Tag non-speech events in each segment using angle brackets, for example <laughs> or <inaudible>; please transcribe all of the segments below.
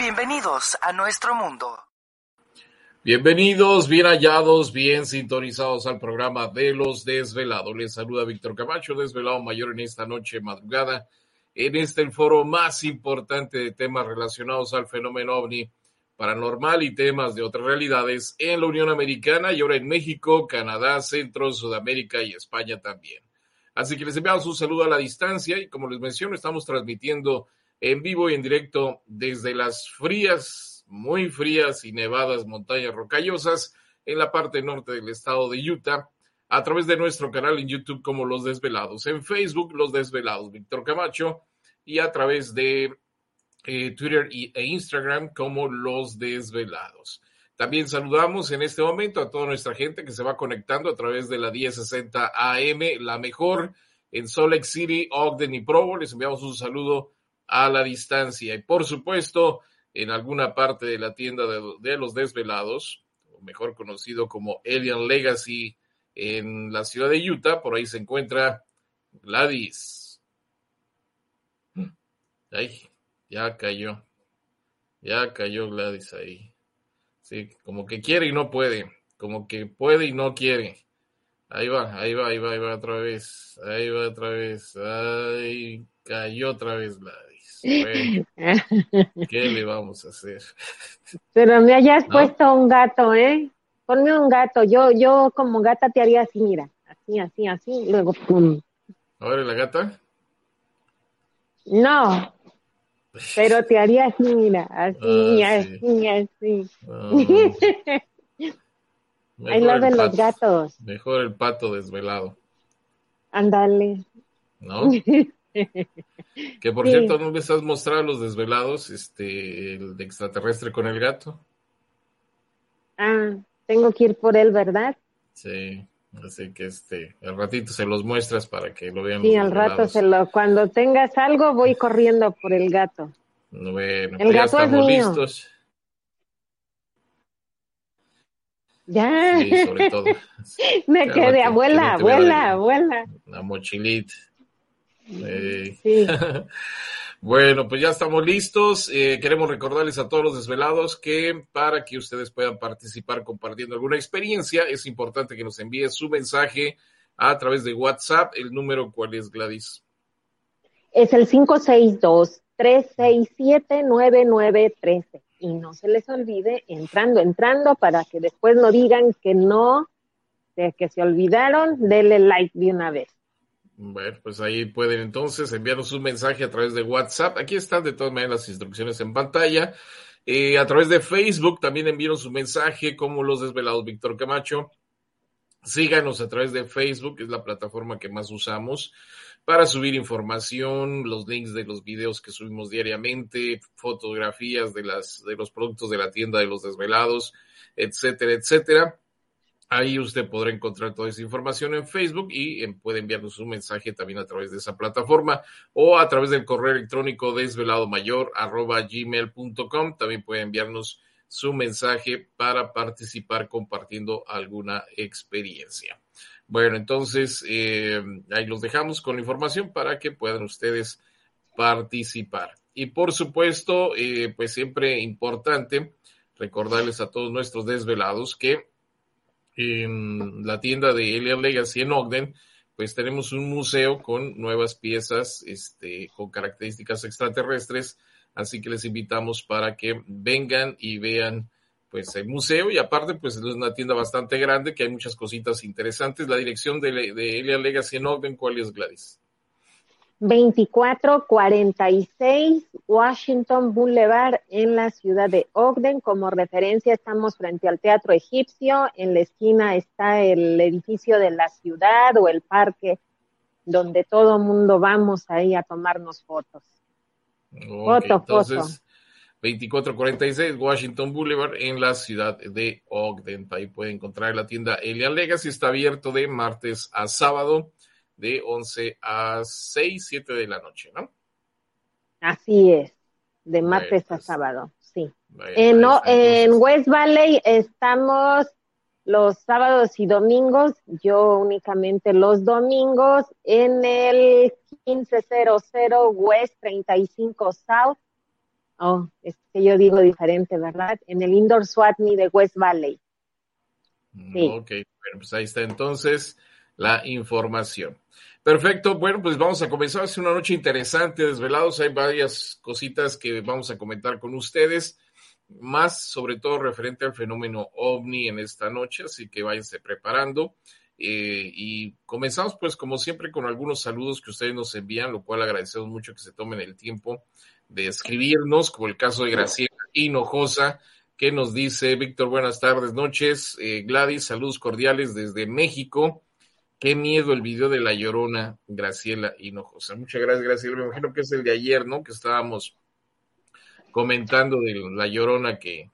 Bienvenidos a nuestro mundo. Bienvenidos, bien hallados, bien sintonizados al programa de los desvelados. Les saluda Víctor Camacho, desvelado mayor en esta noche madrugada, en este el foro más importante de temas relacionados al fenómeno ovni paranormal y temas de otras realidades en la Unión Americana y ahora en México, Canadá, Centro, Sudamérica y España también. Así que les enviamos un saludo a la distancia y como les menciono, estamos transmitiendo en vivo y en directo desde las frías, muy frías y nevadas montañas rocallosas en la parte norte del estado de Utah a través de nuestro canal en YouTube como Los Desvelados, en Facebook Los Desvelados, Víctor Camacho y a través de eh, Twitter e Instagram como Los Desvelados. También saludamos en este momento a toda nuestra gente que se va conectando a través de la 1060 AM, la mejor en Salt Lake City, Ogden y Provo. Les enviamos un saludo a la distancia. Y por supuesto, en alguna parte de la tienda de, de los desvelados, o mejor conocido como Alien Legacy en la ciudad de Utah, por ahí se encuentra Gladys. Ay, ya cayó. Ya cayó Gladys ahí. Sí, como que quiere y no puede. Como que puede y no quiere. Ahí va, ahí va, ahí va, ahí va otra vez. Ahí va otra vez. Ay, cayó otra vez Gladys. Bueno, ¿qué <laughs> le vamos a hacer? Pero me hayas ¿No? puesto un gato, ¿eh? Ponme un gato. Yo, yo como gata te haría así, mira. Así, así, así. y Luego, pum. ¿Ahora la gata? No. Pero te haría así, mira. Así, Ah, sí. así, así. Ah, Ahí mejor lo el de los pato- gatos. Mejor el pato desvelado, Ándale. ¿no? <laughs> <laughs> Que por Sí. cierto, ¿no les has mostrado a los desvelados este, el extraterrestre con el gato? Ah, tengo que ir por él, ¿verdad? Sí, así que este, al ratito se los muestras para que lo vean Sí, al rato desvelados. se lo, cuando tengas algo voy corriendo por el gato. Bueno, El pues ya gato es estamos mío. listos. Ya, Sí, sobre todo. <laughs> me quedé, que- abuela, abuela, de- abuela. La mochilita. Sí. <laughs> Bueno, pues ya estamos listos. Eh, queremos recordarles a todos los desvelados que para que ustedes puedan participar compartiendo alguna experiencia, es importante que nos envíe su mensaje a través de WhatsApp. El número, ¿cuál es, Gladys? Es el 562-367-9913. Y no se les olvide, entrando, entrando, para que después no digan que no, que se olvidaron, denle like de una vez. Bueno, pues ahí pueden entonces enviarnos un mensaje a través de WhatsApp. Aquí están de todas maneras las instrucciones en pantalla. Eh, a través de Facebook también enviaron su mensaje como los desvelados Víctor Camacho. Síganos a través de Facebook, es la plataforma que más usamos para subir información, los links de los videos que subimos diariamente, fotografías de las de los productos de la tienda de los desvelados, etcétera, etcétera. Ahí usted podrá encontrar toda esa información en Facebook y eh, puede enviarnos un mensaje también a través de esa plataforma o a través del correo electrónico desveladomayor arroba gmail.com. También puede enviarnos su mensaje para participar compartiendo alguna experiencia. Bueno, entonces eh, ahí los dejamos con la información para que puedan ustedes participar. Y por supuesto, eh, pues siempre importante recordarles a todos nuestros desvelados que en la tienda de Alien Legacy en Ogden, pues tenemos un museo con nuevas piezas, este, con características extraterrestres, así que les invitamos para que vengan y vean pues el museo y aparte pues es una tienda bastante grande que hay muchas cositas interesantes. La dirección de, de Legacy en Ogden, ¿cuál es Gladys? 2446 Washington Boulevard en la ciudad de Ogden. Como referencia estamos frente al Teatro Egipcio. En la esquina está el edificio de la ciudad o el parque donde todo mundo vamos ahí a tomarnos fotos. foto, entonces, 2446 Washington Boulevard en la ciudad de Ogden. Ahí puede encontrar la tienda Elia Legacy. Está abierto de martes a sábado de 11 a 6, 7 de la noche, ¿no? Así es, de martes a sábado, sí. en, en West Valley estamos los sábados y domingos, yo únicamente los domingos, en el 1500 West 35 South. Oh, es que yo digo diferente, ¿verdad? En el Indoor Swatney de West Valley. Mm, sí. Ok, bueno, pues ahí está entonces la información. Perfecto, bueno, pues vamos a comenzar. Es una noche interesante, desvelados. Hay varias cositas que vamos a comentar con ustedes, más sobre todo referente al fenómeno ovni en esta noche, así que váyanse preparando. Eh, y comenzamos pues como siempre con algunos saludos que ustedes nos envían, lo cual agradecemos mucho que se tomen el tiempo de escribirnos, como el caso de Graciela Hinojosa, que nos dice, Víctor, buenas tardes, noches, eh, Gladys, saludos cordiales desde México. Qué miedo el video de La Llorona, Graciela Hinojosa. Muchas gracias, Graciela. Me imagino que es el de ayer, ¿no? Que estábamos comentando de La Llorona que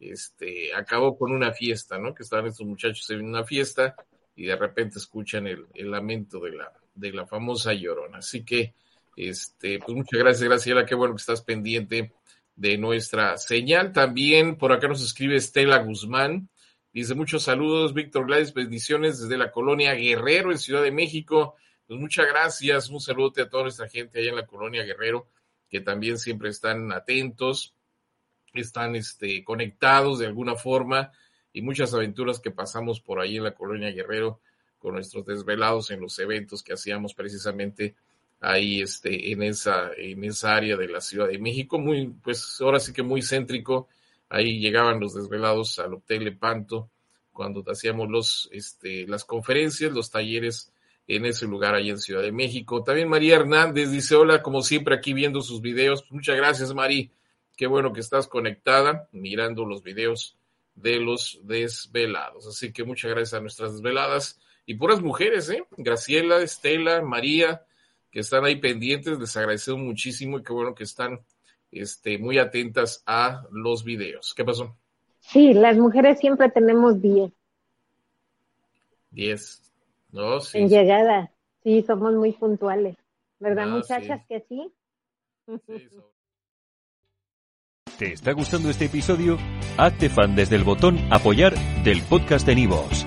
este, acabó con una fiesta, ¿no? Que estaban estos muchachos en una fiesta y de repente escuchan el, lamento de la, de la famosa Llorona. Así que, este, pues muchas gracias, Graciela. Qué bueno que estás pendiente de nuestra señal. También por acá nos escribe Estela Guzmán. Dice muchos saludos, Víctor Gladys, bendiciones desde la colonia Guerrero en Ciudad de México. Pues muchas gracias, un saludo a toda nuestra gente allá en la colonia Guerrero, que también siempre están atentos, están este, conectados de alguna forma y muchas aventuras que pasamos por ahí en la colonia Guerrero con nuestros desvelados en los eventos que hacíamos precisamente ahí este, en, esa, en esa área de la Ciudad de México, muy, pues ahora sí que muy céntrico Ahí llegaban los desvelados al Hotel Lepanto cuando hacíamos los, este, las conferencias, los talleres en ese lugar ahí en Ciudad de México. También María Hernández dice, hola, como siempre aquí viendo sus videos. Muchas gracias, Mari. Qué bueno que estás conectada, mirando los videos de los desvelados. Así que muchas gracias a nuestras desveladas y puras mujeres, ¿eh? Graciela, Estela, María, que están ahí pendientes. Les agradecemos muchísimo y qué bueno que están este, muy atentas a los videos. ¿Qué pasó? Sí, las mujeres siempre tenemos 10. 10. No, sí. En llegada. Sí, somos muy puntuales. ¿Verdad, ah, muchachas, que sí? <laughs> ¿Te está gustando este episodio? Hazte fan desde el botón Apoyar del podcast de Nivos.